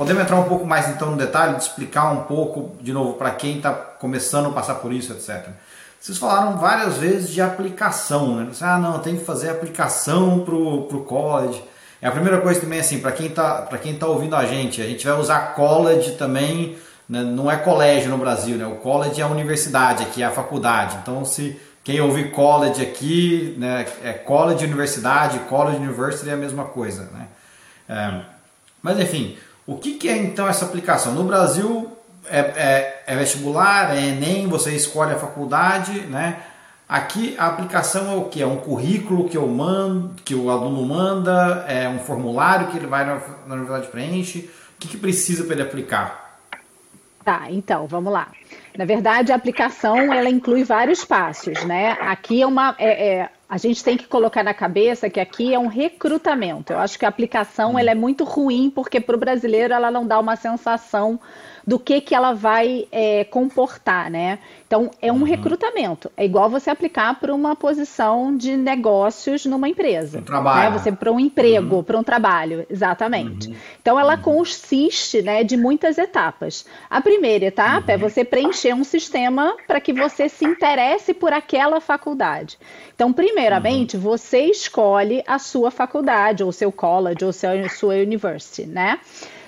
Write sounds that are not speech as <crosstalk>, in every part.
podemos entrar um pouco mais então no detalhe, de explicar um pouco, de novo, para quem está começando a passar por isso, etc. Vocês falaram várias vezes de aplicação, né? ah, não, tem que fazer aplicação para o college. É a primeira coisa também, assim, para quem está quem tá ouvindo a gente, a gente vai usar college também, né? não é colégio no Brasil, né? O college é a universidade aqui, é a faculdade. Então, se quem ouvir college aqui, né, é college, universidade, college, university é a mesma coisa, né? É, mas enfim, o que, que, é então essa aplicação? No Brasil é, é, é, vestibular, é Enem, você escolhe a faculdade, né? Aqui a aplicação é o que? É um currículo que eu mando, que o aluno manda, é um formulário que ele vai na, na universidade preenche. O que, que precisa para ele aplicar? Tá, então, vamos lá. Na verdade, a aplicação ela inclui vários passos, né? Aqui é uma. É, é, a gente tem que colocar na cabeça que aqui é um recrutamento. Eu acho que a aplicação ela é muito ruim porque para o brasileiro ela não dá uma sensação do que, que ela vai é, comportar, né? Então, é um uhum. recrutamento. É igual você aplicar para uma posição de negócios numa empresa. Um trabalho. Né? Você para um emprego, uhum. para um trabalho, exatamente. Uhum. Então, ela uhum. consiste né, de muitas etapas. A primeira etapa é uhum. você preencher um sistema para que você se interesse por aquela faculdade. Então, primeiramente, uhum. você escolhe a sua faculdade, ou seu college, ou seu, sua university, né?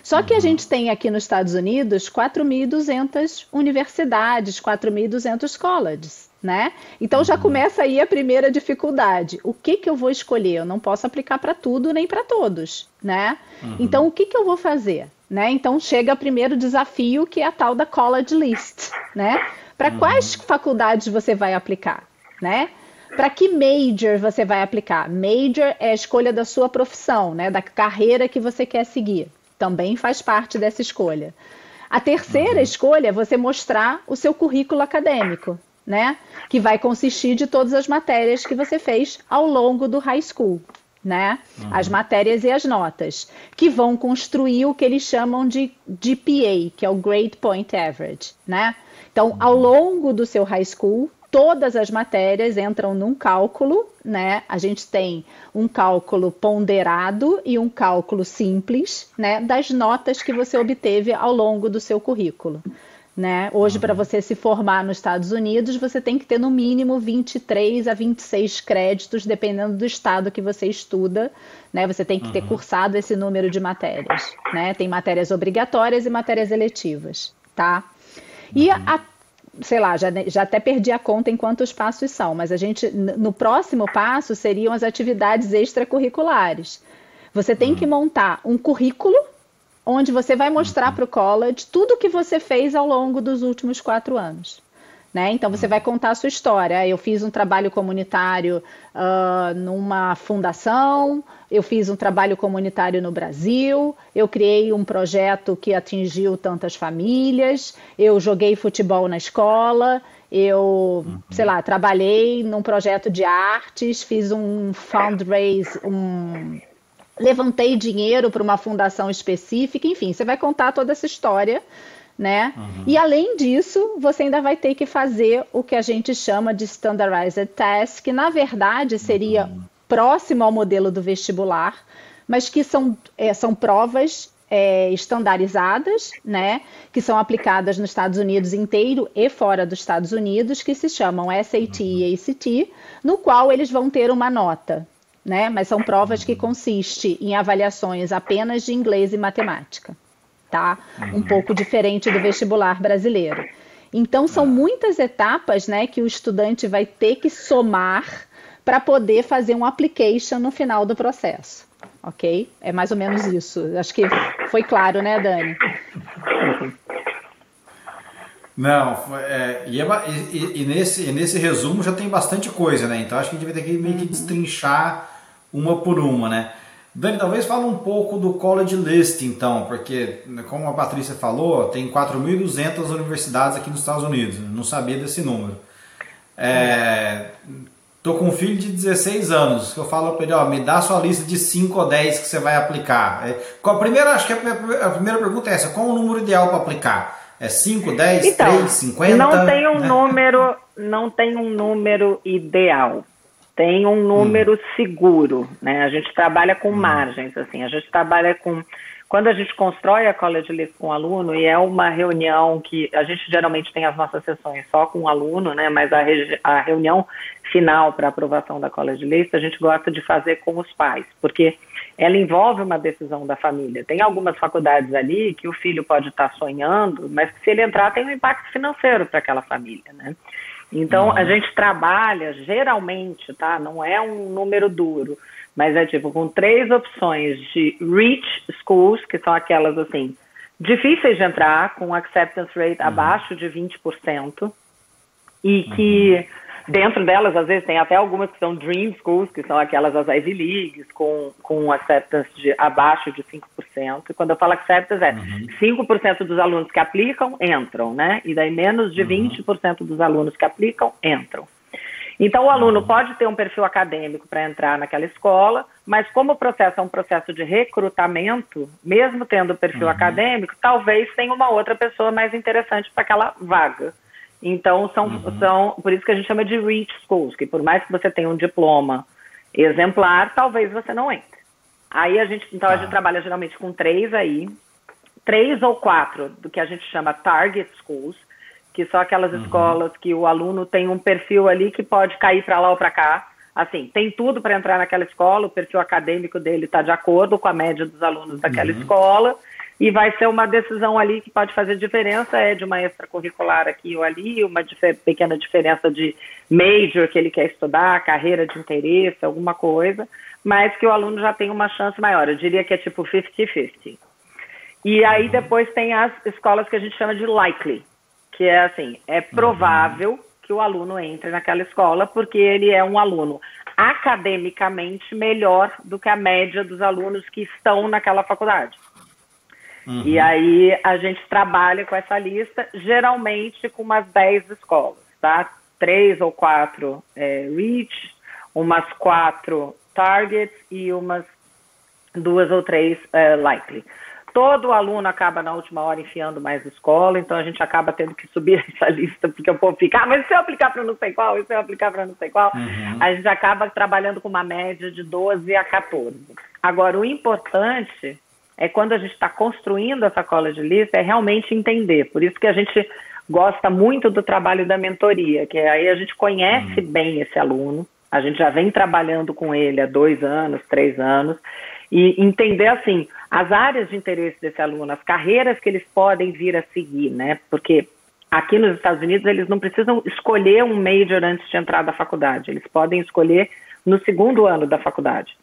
Só que a uhum. gente tem aqui nos Estados Unidos 4.200 universidades, 4.200 colleges, né? Então já uhum. começa aí a primeira dificuldade. O que, que eu vou escolher? Eu não posso aplicar para tudo nem para todos, né? Uhum. Então o que, que eu vou fazer? Né? Então chega o primeiro desafio que é a tal da college list, né? Para uhum. quais faculdades você vai aplicar, né? Para que major você vai aplicar? Major é a escolha da sua profissão, né? Da carreira que você quer seguir também faz parte dessa escolha. A terceira uhum. escolha é você mostrar o seu currículo acadêmico, né? Que vai consistir de todas as matérias que você fez ao longo do high school, né? Uhum. As matérias e as notas, que vão construir o que eles chamam de GPA, que é o Grade Point Average, né? Então, ao uhum. longo do seu high school, todas as matérias entram num cálculo, né? A gente tem um cálculo ponderado e um cálculo simples, né? Das notas que você obteve ao longo do seu currículo. Né? Hoje, para você se formar nos Estados Unidos, você tem que ter no mínimo 23 a 26 créditos, dependendo do estado que você estuda. Né? Você tem que uhum. ter cursado esse número de matérias. Né? Tem matérias obrigatórias e matérias eletivas. Tá? E uhum. a sei lá, já, já até perdi a conta em quantos passos são, mas a gente, no próximo passo, seriam as atividades extracurriculares. Você tem que montar um currículo onde você vai mostrar uhum. para o college tudo o que você fez ao longo dos últimos quatro anos. Né? Então você vai contar a sua história. Eu fiz um trabalho comunitário uh, numa fundação, eu fiz um trabalho comunitário no Brasil, eu criei um projeto que atingiu tantas famílias, eu joguei futebol na escola, eu, uhum. sei lá, trabalhei num projeto de artes, fiz um fundraise, um levantei dinheiro para uma fundação específica, enfim, você vai contar toda essa história né? Uhum. E além disso, você ainda vai ter que fazer o que a gente chama de standardized test, que na verdade seria uhum. próximo ao modelo do vestibular, mas que são, é, são provas é, estandarizadas, né, que são aplicadas nos Estados Unidos inteiro e fora dos Estados Unidos, que se chamam SAT e uhum. ACT, no qual eles vão ter uma nota, né, mas são provas que consistem em avaliações apenas de inglês e matemática tá? Um uhum. pouco diferente do vestibular brasileiro. Então são muitas etapas, né, que o estudante vai ter que somar para poder fazer um application no final do processo. Ok? É mais ou menos isso. Acho que foi claro, né, Dani? Não, é, e, é, e, e, nesse, e nesse resumo já tem bastante coisa, né? Então acho que a gente vai ter que meio que destrinchar uma por uma, né? Dani, talvez fale um pouco do College List, então, porque, como a Patrícia falou, tem 4.200 universidades aqui nos Estados Unidos. Não sabia desse número. É, tô com um filho de 16 anos, que eu falo para ele, ó, me dá sua lista de 5 ou 10 que você vai aplicar. É, a primeira, acho que a, a primeira pergunta é essa, qual o número ideal para aplicar? É 5, 10, então, 3, 50? Não tem um né? número, não tem um número ideal tem um número uhum. seguro, né? A gente trabalha com uhum. margens, assim, a gente trabalha com quando a gente constrói a college list com o aluno, e é uma reunião que a gente geralmente tem as nossas sessões só com o aluno, né, mas a, a reunião final para aprovação da college list a gente gosta de fazer com os pais, porque ela envolve uma decisão da família. Tem algumas faculdades ali que o filho pode estar tá sonhando, mas se ele entrar tem um impacto financeiro para aquela família, né? Então uhum. a gente trabalha geralmente, tá? Não é um número duro, mas é tipo com três opções de reach schools, que são aquelas assim, difíceis de entrar, com acceptance rate uhum. abaixo de 20%, e que uhum. Dentro delas, às vezes, tem até algumas que são dream schools, que são aquelas as Ivy Leagues, com, com acceptance de abaixo de 5%. E quando eu falo acceptance, é uhum. 5% dos alunos que aplicam entram, né? E daí menos de uhum. 20% dos alunos que aplicam entram. Então, o aluno pode ter um perfil acadêmico para entrar naquela escola, mas como o processo é um processo de recrutamento, mesmo tendo perfil uhum. acadêmico, talvez tenha uma outra pessoa mais interessante para aquela vaga. Então, são, uhum. são, por isso que a gente chama de reach schools, que por mais que você tenha um diploma exemplar, talvez você não entre. Aí a gente, então, a gente tá. trabalha geralmente com três aí, três ou quatro do que a gente chama target schools, que são aquelas uhum. escolas que o aluno tem um perfil ali que pode cair para lá ou para cá. Assim, tem tudo para entrar naquela escola, o perfil acadêmico dele está de acordo com a média dos alunos daquela uhum. escola, e vai ser uma decisão ali que pode fazer diferença, é de uma extracurricular aqui ou ali, uma dif pequena diferença de major que ele quer estudar, carreira de interesse, alguma coisa, mas que o aluno já tem uma chance maior. Eu diria que é tipo 50-50. E aí uhum. depois tem as escolas que a gente chama de likely, que é assim, é provável uhum. que o aluno entre naquela escola porque ele é um aluno academicamente melhor do que a média dos alunos que estão naquela faculdade. Uhum. E aí a gente trabalha com essa lista, geralmente com umas 10 escolas, tá? Três ou quatro é, Reach, umas quatro Targets e umas duas ou três é, Likely. Todo aluno acaba na última hora enfiando mais escola, então a gente acaba tendo que subir <laughs> essa lista, porque o povo fica, ah, mas se eu aplicar para não sei qual, e se eu aplicar para não sei qual, uhum. a gente acaba trabalhando com uma média de 12 a 14. Agora, o importante é quando a gente está construindo essa cola de lista, é realmente entender. Por isso que a gente gosta muito do trabalho da mentoria, que aí a gente conhece uhum. bem esse aluno, a gente já vem trabalhando com ele há dois anos, três anos, e entender assim as áreas de interesse desse aluno, as carreiras que eles podem vir a seguir, né? Porque aqui nos Estados Unidos eles não precisam escolher um major antes de entrar da faculdade, eles podem escolher no segundo ano da faculdade.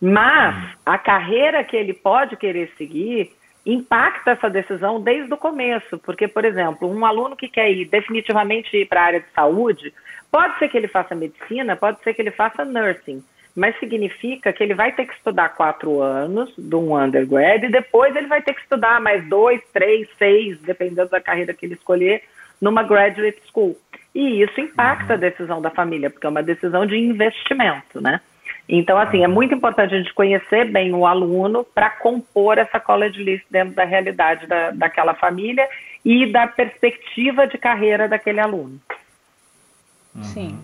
Mas a carreira que ele pode querer seguir impacta essa decisão desde o começo, porque, por exemplo, um aluno que quer ir definitivamente ir para a área de saúde, pode ser que ele faça medicina, pode ser que ele faça nursing, mas significa que ele vai ter que estudar quatro anos de um undergrad e depois ele vai ter que estudar mais dois, três, seis, dependendo da carreira que ele escolher, numa graduate school. E isso impacta a decisão da família, porque é uma decisão de investimento, né? Então, assim, é muito importante a gente conhecer bem o aluno para compor essa college list dentro da realidade da, daquela família e da perspectiva de carreira daquele aluno. Sim.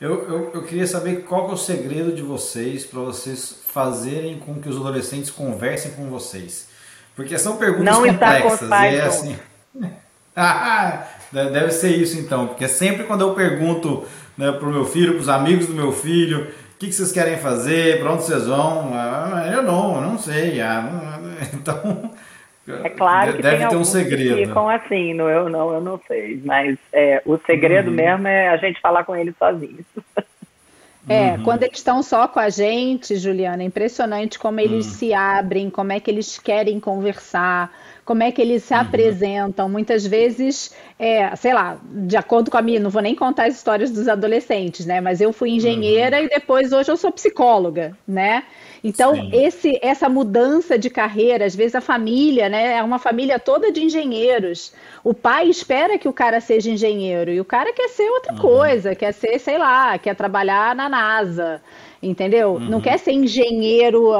Eu, eu, eu, queria saber qual é o segredo de vocês para vocês fazerem com que os adolescentes conversem com vocês. Porque são perguntas Não complexas. Está com é assim. <laughs> ah, deve ser isso então, porque sempre quando eu pergunto né, para o meu filho, para os amigos do meu filho, o que, que vocês querem fazer, para onde vocês vão, ah, eu não, eu não sei. Ah, <laughs> então é claro que deve tem ter um segredo. que ficam assim, no eu não, eu não sei. Mas é, o segredo uhum. mesmo é a gente falar com eles sozinhos. É, uhum. quando eles estão só com a gente, Juliana, é impressionante como eles uhum. se abrem, como é que eles querem conversar, como é que eles se uhum. apresentam. Muitas vezes, é, sei lá, de acordo com a minha, não vou nem contar as histórias dos adolescentes, né? Mas eu fui engenheira uhum. e depois hoje eu sou psicóloga, né? Então, esse, essa mudança de carreira, às vezes a família, né, é uma família toda de engenheiros. O pai espera que o cara seja engenheiro e o cara quer ser outra uhum. coisa, quer ser, sei lá, quer trabalhar na NASA. Entendeu? Uhum. Não quer ser engenheiro,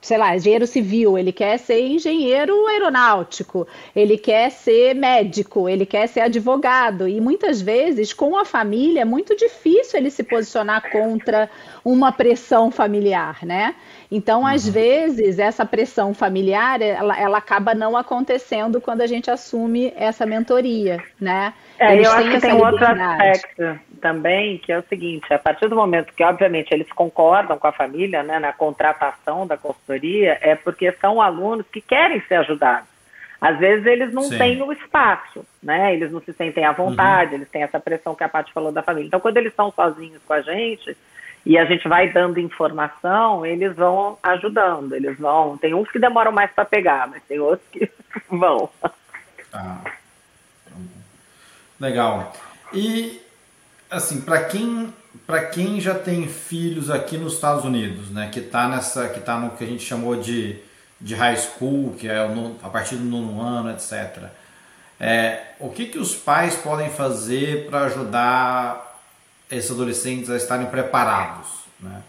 sei lá, engenheiro civil, ele quer ser engenheiro aeronáutico, ele quer ser médico, ele quer ser advogado. E muitas vezes, com a família, é muito difícil ele se posicionar contra uma pressão familiar, né? Então, às uhum. vezes, essa pressão familiar, ela, ela acaba não acontecendo quando a gente assume essa mentoria, né? É, Eles eu acho que tem outro aspecto também, que é o seguinte, a partir do momento que, obviamente, eles concordam com a família, né, na contratação da consultoria, é porque são alunos que querem ser ajudados. Às vezes eles não Sim. têm o espaço, né? Eles não se sentem à vontade, uhum. eles têm essa pressão que a Paty falou da família. Então, quando eles estão sozinhos com a gente, e a gente vai dando informação, eles vão ajudando, eles vão. Tem uns que demoram mais para pegar, mas tem outros que <laughs> vão. Ah. Legal. E assim, para quem para quem já tem filhos aqui nos Estados Unidos, né, que está nessa que tá no que a gente chamou de, de high school, que é no, a partir do nono ano, etc. É, o que que os pais podem fazer para ajudar esses adolescentes a estarem preparados, né?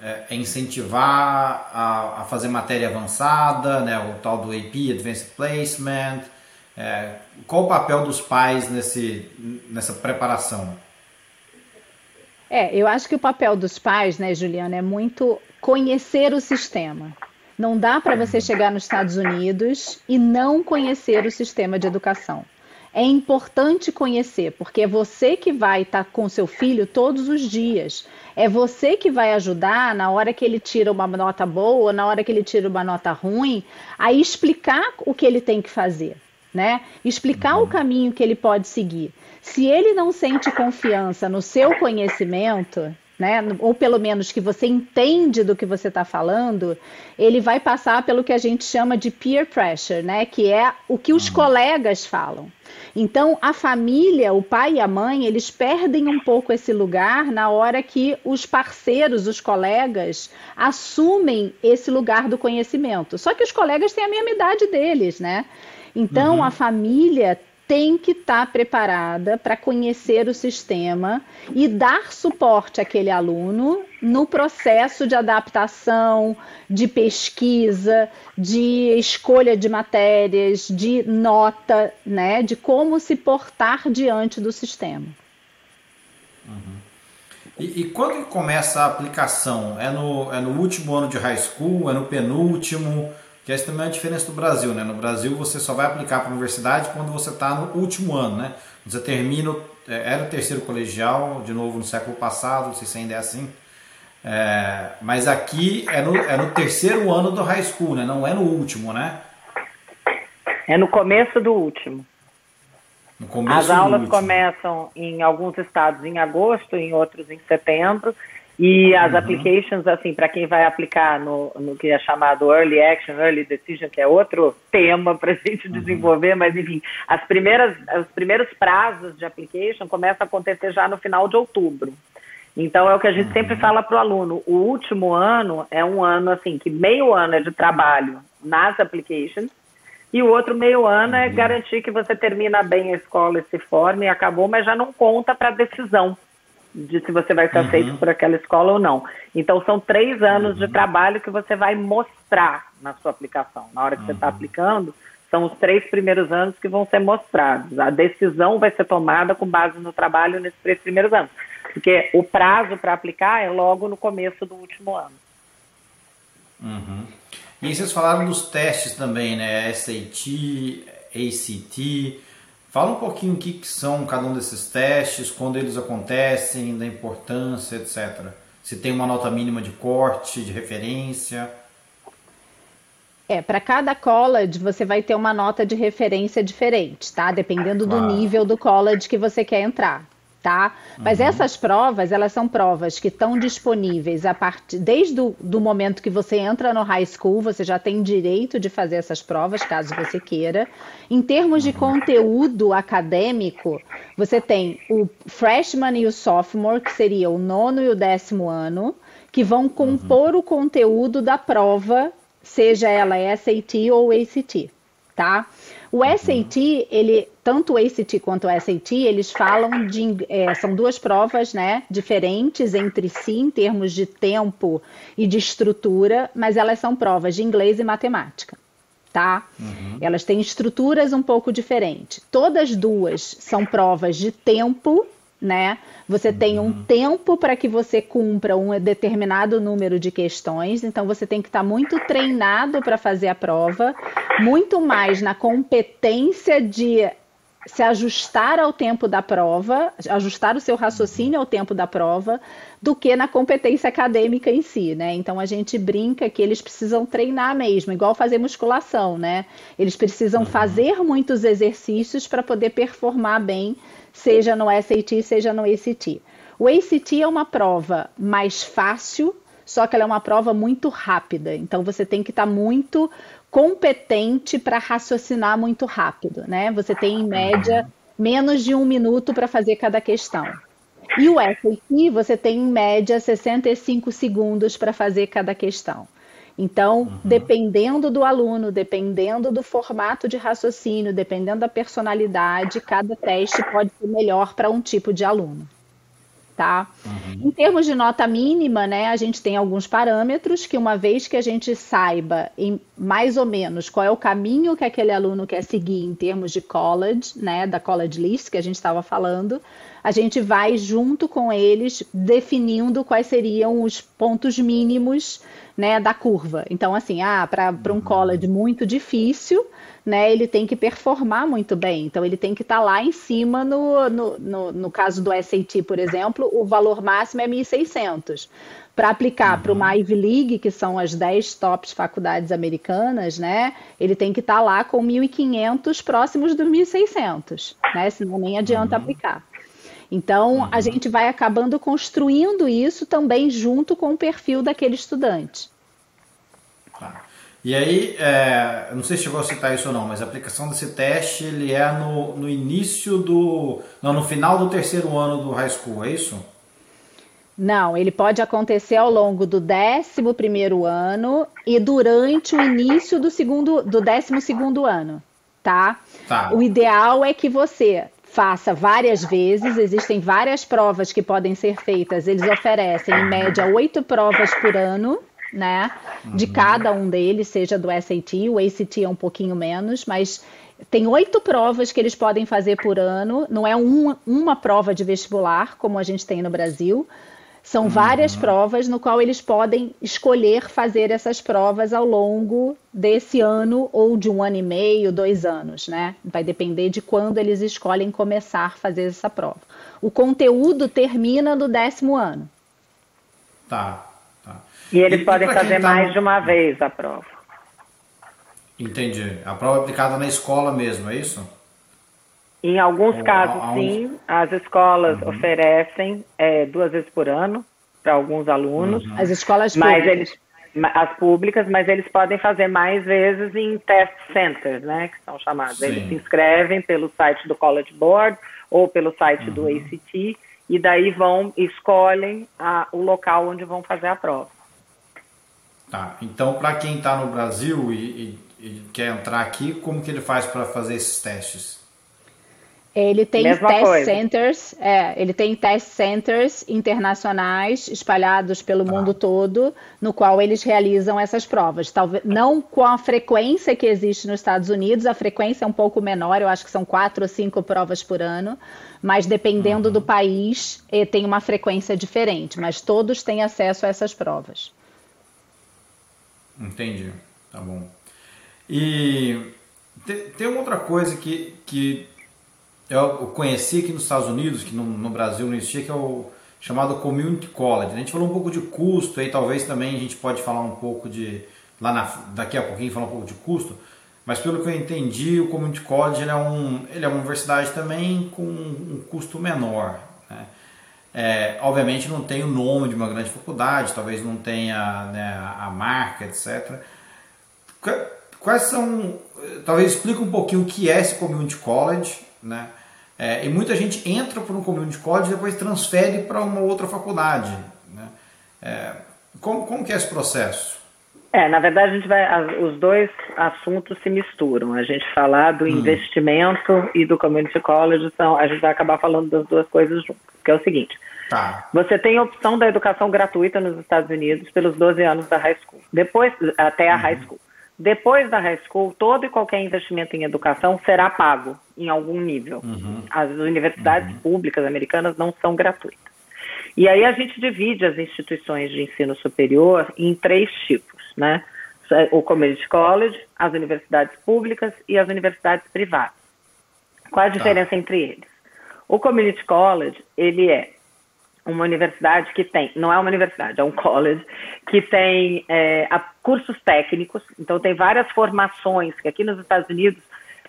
É, é incentivar a, a, fazer matéria avançada, né, o tal do AP, Advanced Placement, é, qual o papel dos pais nesse, nessa preparação? É, eu acho que o papel dos pais, né, Juliana, é muito conhecer o sistema. Não dá para você chegar nos Estados Unidos e não conhecer o sistema de educação. É importante conhecer, porque é você que vai estar tá com seu filho todos os dias. É você que vai ajudar na hora que ele tira uma nota boa, na hora que ele tira uma nota ruim, a explicar o que ele tem que fazer né? Explicar uhum. o caminho que ele pode seguir. Se ele não sente confiança no seu conhecimento, né, ou pelo menos que você entende do que você está falando, ele vai passar pelo que a gente chama de peer pressure, né, que é o que os uhum. colegas falam. Então, a família, o pai e a mãe, eles perdem um pouco esse lugar na hora que os parceiros, os colegas, assumem esse lugar do conhecimento. Só que os colegas têm a mesma idade deles, né? Então, uhum. a família tem que estar tá preparada para conhecer o sistema e dar suporte àquele aluno no processo de adaptação, de pesquisa, de escolha de matérias, de nota, né, de como se portar diante do sistema. Uhum. E, e, quando começa a aplicação? É no, é no último ano de high school? É no penúltimo? Que essa também é a diferença do Brasil, né? No Brasil você só vai aplicar para a universidade quando você está no último ano, né? Você termina, é, era o terceiro colegial, de novo no século passado, não sei se ainda é assim. É, mas aqui é no, é no terceiro ano do high school, né? Não é no último, né? É no começo do último. No começo As aulas começam em alguns estados em agosto, em outros em setembro e as uhum. applications, assim, para quem vai aplicar no, no que é chamado Early Action, Early Decision, que é outro tema para a gente uhum. desenvolver, mas enfim, as primeiras, os primeiros prazos de application começam a acontecer já no final de outubro. Então é o que a gente uhum. sempre fala para o aluno. O último ano é um ano assim que meio ano é de trabalho nas applications e o outro meio ano é uhum. garantir que você termina bem a escola e se forma e acabou, mas já não conta para decisão de se você vai ser uhum. aceito por aquela escola ou não. Então, são três anos uhum. de trabalho que você vai mostrar na sua aplicação. Na hora que tá uhum. você está aplicando, são os três primeiros anos que vão ser mostrados. A decisão vai ser tomada com base no trabalho nesses três primeiros anos. Porque o prazo para aplicar é logo no começo do último ano. Uhum. E vocês falaram dos testes também, né? SAT, ACT. Fala um pouquinho o que, que são cada um desses testes, quando eles acontecem, da importância, etc. Se tem uma nota mínima de corte, de referência. É, para cada college você vai ter uma nota de referência diferente, tá? Dependendo do nível do college que você quer entrar tá? Mas uhum. essas provas, elas são provas que estão disponíveis a partir desde o do momento que você entra no high school, você já tem direito de fazer essas provas, caso você queira. Em termos de conteúdo acadêmico, você tem o freshman e o sophomore, que seria o nono e o décimo ano, que vão compor uhum. o conteúdo da prova, seja ela SAT ou ACT, tá? O SAT, ele, tanto o ACT quanto o SAT, eles falam de, é, são duas provas, né, diferentes entre si em termos de tempo e de estrutura, mas elas são provas de inglês e matemática, tá? Uhum. Elas têm estruturas um pouco diferentes. Todas duas são provas de tempo né? Você tem um uhum. tempo para que você cumpra um determinado número de questões, então você tem que estar tá muito treinado para fazer a prova, muito mais na competência de se ajustar ao tempo da prova, ajustar o seu raciocínio ao tempo da prova, do que na competência acadêmica em si, né? Então a gente brinca que eles precisam treinar mesmo, igual fazer musculação, né? Eles precisam uhum. fazer muitos exercícios para poder performar bem seja no SAT, seja no ACT. O ACT é uma prova mais fácil, só que ela é uma prova muito rápida. Então você tem que estar tá muito competente para raciocinar muito rápido, né? Você tem em média menos de um minuto para fazer cada questão. E o SAT você tem em média 65 segundos para fazer cada questão. Então, uhum. dependendo do aluno, dependendo do formato de raciocínio, dependendo da personalidade, cada teste pode ser melhor para um tipo de aluno. Tá? Uhum. Em termos de nota mínima, né, a gente tem alguns parâmetros que, uma vez que a gente saiba em mais ou menos qual é o caminho que aquele aluno quer seguir em termos de college, né, da college list que a gente estava falando, a gente vai junto com eles definindo quais seriam os pontos mínimos né, da curva. Então, assim, ah, para um uhum. college muito difícil, né, ele tem que performar muito bem. Então, ele tem que estar tá lá em cima, no, no, no, no, caso do SAT, por exemplo, o valor máximo é 1.600. Para aplicar uhum. para uma Ivy League, que são as 10 tops faculdades americanas, né, ele tem que estar tá lá com 1.500 próximos dos 1.600, né, senão nem adianta uhum. aplicar. Então, uhum. a gente vai acabando construindo isso também junto com o perfil daquele estudante. Tá. E aí, é, não sei se chegou a citar isso ou não, mas a aplicação desse teste ele é no, no início do. Não, no final do terceiro ano do high school, é isso? Não, ele pode acontecer ao longo do 11 primeiro ano e durante o início do segundo, do 12 segundo ano, tá? tá? O ideal é que você faça várias vezes, existem várias provas que podem ser feitas, eles oferecem em média oito provas por ano, né? De uhum. cada um deles, seja do SAT, o ACT é um pouquinho menos, mas tem oito provas que eles podem fazer por ano, não é um, uma prova de vestibular, como a gente tem no Brasil. São várias uhum. provas no qual eles podem escolher fazer essas provas ao longo desse ano ou de um ano e meio, dois anos, né? Vai depender de quando eles escolhem começar a fazer essa prova. O conteúdo termina no décimo ano. Tá. E eles e, podem fazer tá... mais de uma vez a prova. Entendi. A prova é aplicada na escola mesmo, é isso? Em alguns casos, sim, as escolas uhum. oferecem é, duas vezes por ano para alguns alunos. Uhum. As escolas mas públicas. Eles, as públicas, mas eles podem fazer mais vezes em test centers, né, que são chamados. Sim. Eles se inscrevem pelo site do College Board ou pelo site uhum. do ACT e daí vão escolhem a, o local onde vão fazer a prova. Tá. Então, para quem está no Brasil e, e, e, quer entrar aqui, como que ele faz para fazer esses testes? Ele tem Mesma test coisa. centers, é, ele tem test centers internacionais espalhados pelo ah. mundo todo, no qual eles realizam essas provas. Talvez não com a frequência que existe nos Estados Unidos, a frequência é um pouco menor, eu acho que são quatro ou cinco provas por ano, mas dependendo uhum. do país, eh, tem uma frequência diferente, mas todos têm acesso a essas provas. Entendi, tá bom. E tem, tem outra coisa que, que eu conheci aqui nos Estados Unidos, que no, no, Brasil não existia, que é o chamado Community College. A gente falou um pouco de custo, aí talvez também a gente pode falar um pouco de, lá na, daqui a pouquinho falar um pouco de custo, mas pelo que eu entendi, o Community College ele é, um, ele é uma universidade também com um custo menor. Né? É, obviamente não tem o nome de uma grande faculdade, talvez não tenha né, a marca, etc. Quais são, talvez explique um pouquinho o que é esse Community College, né? É, e muita gente entra por um community college e depois transfere para uma outra faculdade. Né? É, como, como que é esse processo? É, na verdade, a gente vai, os dois assuntos se misturam. A gente falar do hum. investimento e do community college, são, a gente vai acabar falando das duas coisas juntas. Que é o seguinte: tá. você tem a opção da educação gratuita nos Estados Unidos pelos 12 anos da high school, depois até a uhum. high school. Depois da high school, todo e qualquer investimento em educação será pago em algum nível. Uhum. As universidades uhum. públicas americanas não são gratuitas. E aí a gente divide as instituições de ensino superior em três tipos, né? O community college, as universidades públicas e as universidades privadas. Qual a tá. diferença tá. entre eles? O community college, ele é uma universidade que tem, não é uma universidade, é um college, que tem é, cursos técnicos, então tem várias formações, que aqui nos Estados Unidos,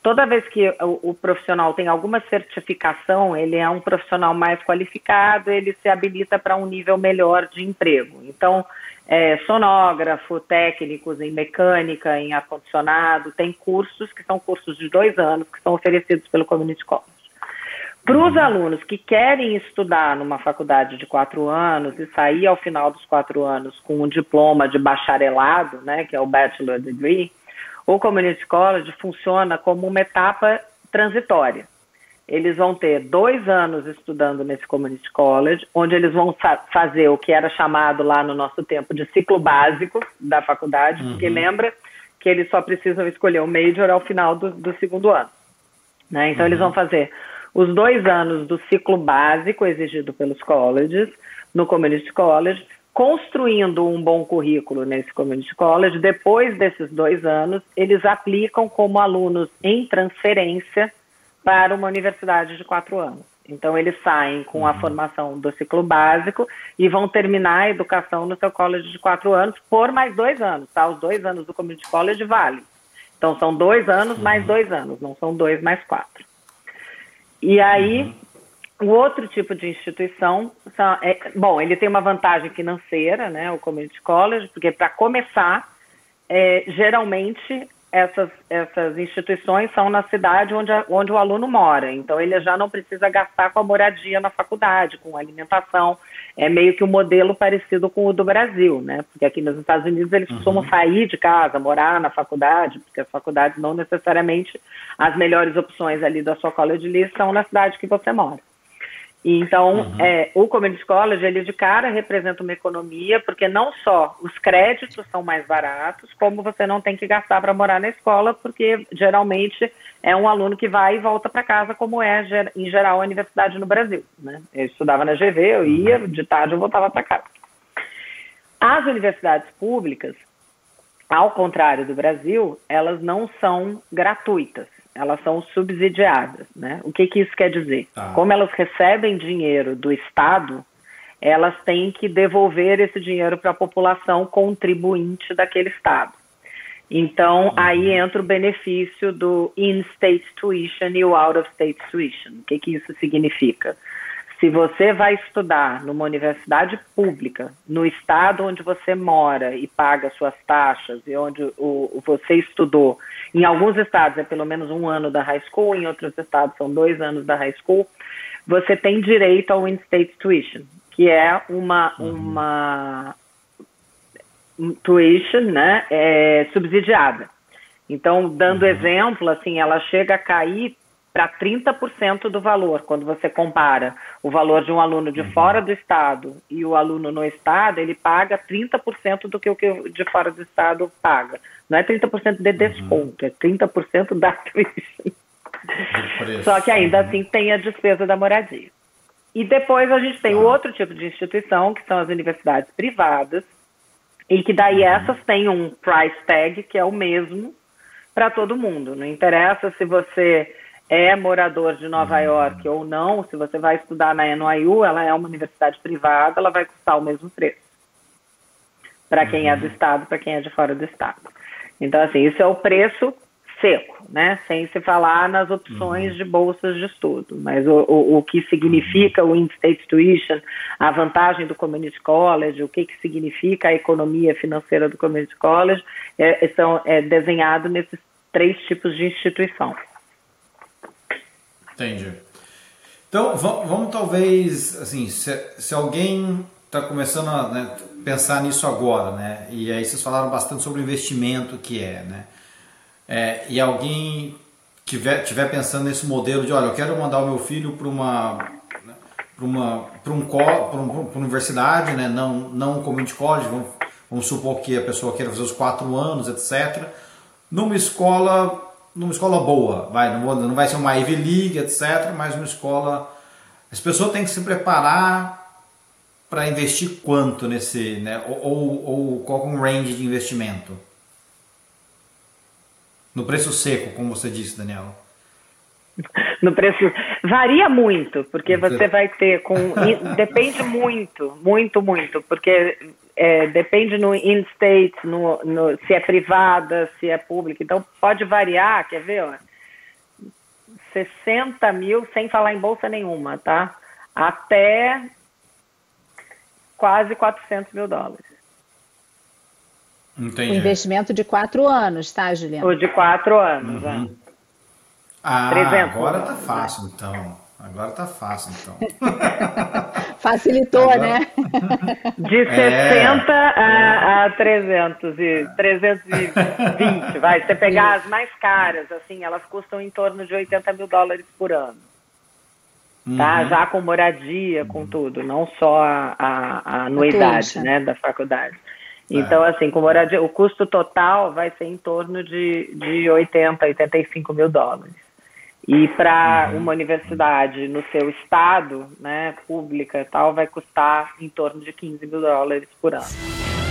toda vez que o, o, profissional tem alguma certificação, ele é um profissional mais qualificado, ele se habilita para um nível melhor de emprego. Então, é, sonógrafo, técnicos em mecânica, em ar-condicionado, tem cursos que são cursos de dois anos, que são oferecidos pelo Community College. Para os alunos que querem estudar numa faculdade de quatro anos e sair ao final dos quatro anos com um diploma de bacharelado, né, que é o Bachelor Degree, o Community College funciona como uma etapa transitória. Eles vão ter dois anos estudando nesse Community College, onde eles vão fa fazer o que era chamado lá no nosso tempo de ciclo básico da faculdade, uhum. porque lembra que eles só precisam escolher o major ao final do, do segundo ano. Né? Então, uhum. eles vão fazer os dois anos do ciclo básico exigido pelos colleges, no Community College, construindo um bom currículo nesse Community College. Depois desses dois anos, eles aplicam como alunos em transferência para uma universidade de quatro anos. Então, eles saem com a uhum. formação do ciclo básico e vão terminar a educação no seu college de quatro anos por mais dois anos, tá? Os dois anos do Community College vale. Então, são dois anos mais dois anos, não são dois mais quatro. E aí, uhum. O outro tipo de instituição, são, é, bom, ele tem uma vantagem financeira, né, o Community College, porque para começar, é, geralmente essas, essas instituições são na cidade onde, a, onde o aluno mora. Então, ele já não precisa gastar com a moradia na faculdade, com alimentação. É meio que um modelo parecido com o do Brasil, né? Porque aqui nos Estados Unidos eles uhum. costumam sair de casa, morar na faculdade, porque as faculdades não necessariamente as melhores opções ali da sua college list são na cidade que você mora. E então, uhum. é, o Community College, ele de cara representa uma economia, porque não só os créditos são mais baratos, como você não tem que gastar para morar na escola, porque geralmente é um aluno que vai e volta para casa, como é, em geral, a universidade no Brasil. Né? Eu estudava na GV, eu ia, uhum. de tarde eu voltava para casa. As universidades públicas, ao contrário do Brasil, elas não são gratuitas elas são subsidiadas. Né? O que, que isso quer dizer? Tá. Como elas recebem dinheiro do Estado, elas têm que devolver esse dinheiro para a população contribuinte daquele Estado. Então, uhum. aí entra o benefício do in-state tuition e o out-of-state tuition. O que, que isso significa? Se você vai estudar numa universidade pública, no estado onde você mora e paga suas taxas e onde o, você estudou, em alguns estados é pelo menos um ano da high school, em outros estados são dois anos da high school, você tem direito ao in-state tuition, que é uma, uhum. uma tuition né, é, subsidiada. Então, dando uhum. exemplo, assim, ela chega a cair para 30% do valor, quando você compara o valor de um aluno de uhum. fora do estado e o aluno no estado, ele paga 30% do que o que de fora do estado paga. Não é 30% de uhum. desconto, uhum. é 30% da <laughs> tuition. Só que ainda assim tem a despesa da moradia. E depois a gente tem o outro tipo de instituição, que são as universidades privadas, e que daí uhum. essas têm um price tag que é o mesmo para todo mundo. Não interessa se você é morador de Nova uhum. York ou não, se você vai estudar na NYU, ela é uma universidade privada, ela vai custar o mesmo preço. Para quem é do uhum. estado, para quem é de fora do estado. Então, assim, isso é o preço seco, né? Sem se falar nas opções uhum. de bolsas de estudo. Mas o, o, o que significa o in-state tuition, a vantagem do community college, o que, que significa a economia financeira do community college, é, são, é desenhado nesses três tipos de instituição. Entendi. Então, vamos, talvez, assim, se, se alguém está começando a, né, pensar nisso agora, né? E aí vocês falaram bastante sobre o investimento que é, né? É, e alguém tiver, tiver pensando nesse modelo de, olha, eu quero mandar o meu filho para uma para uma para um, para uma universidade, né? Não não um community college, vamos, vamos supor que a pessoa queira fazer os quatro anos, etc. Numa escola numa escola boa, vai não, vou, não vai ser uma Ivy League, etc. Mas uma escola as pessoas têm que se preparar para investir quanto nesse, né? Ou, ou, ou qual é um range de investimento? No preço seco, como você disse, Daniela. <laughs> No preço varia muito, porque você vai ter com depende muito, muito, muito, porque é, depende no in-state, no, no, se é privada, se é pública, então pode variar, quer ver? Ó, 60 mil sem falar em bolsa nenhuma, tá? Até quase 400 mil dólares. Entendi. O investimento de quatro anos, tá, Juliana? O de quatro anos, uhum. é. Ah, 300 agora tá fácil, então. Agora tá fácil, então. <laughs> Facilitou, agora... né? De 60 é... a, a 300 e 320, vai. Se você pegar as mais caras, assim, elas custam em torno de 80 mil dólares por ano. Tá? Uhum. Tá? Já com moradia, com tudo, não só a, a, a anuidade, né, da faculdade. É. Então, é. assim, com moradia, o custo total vai ser em torno de, de 80, 85 mil dólares. E para uhum. uma universidade no seu estado, né, pública e tal, vai custar em torno de 15 mil dólares por ano.